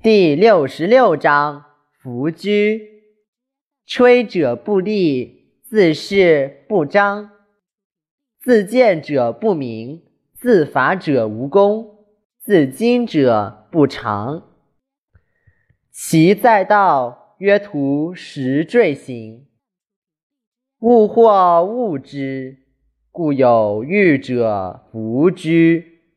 第六十六章弗居。吹者不立，自是不彰；自见者不明，自伐者无功，自矜者不长。其在道，曰图时坠行。物或物之，故有欲者弗居。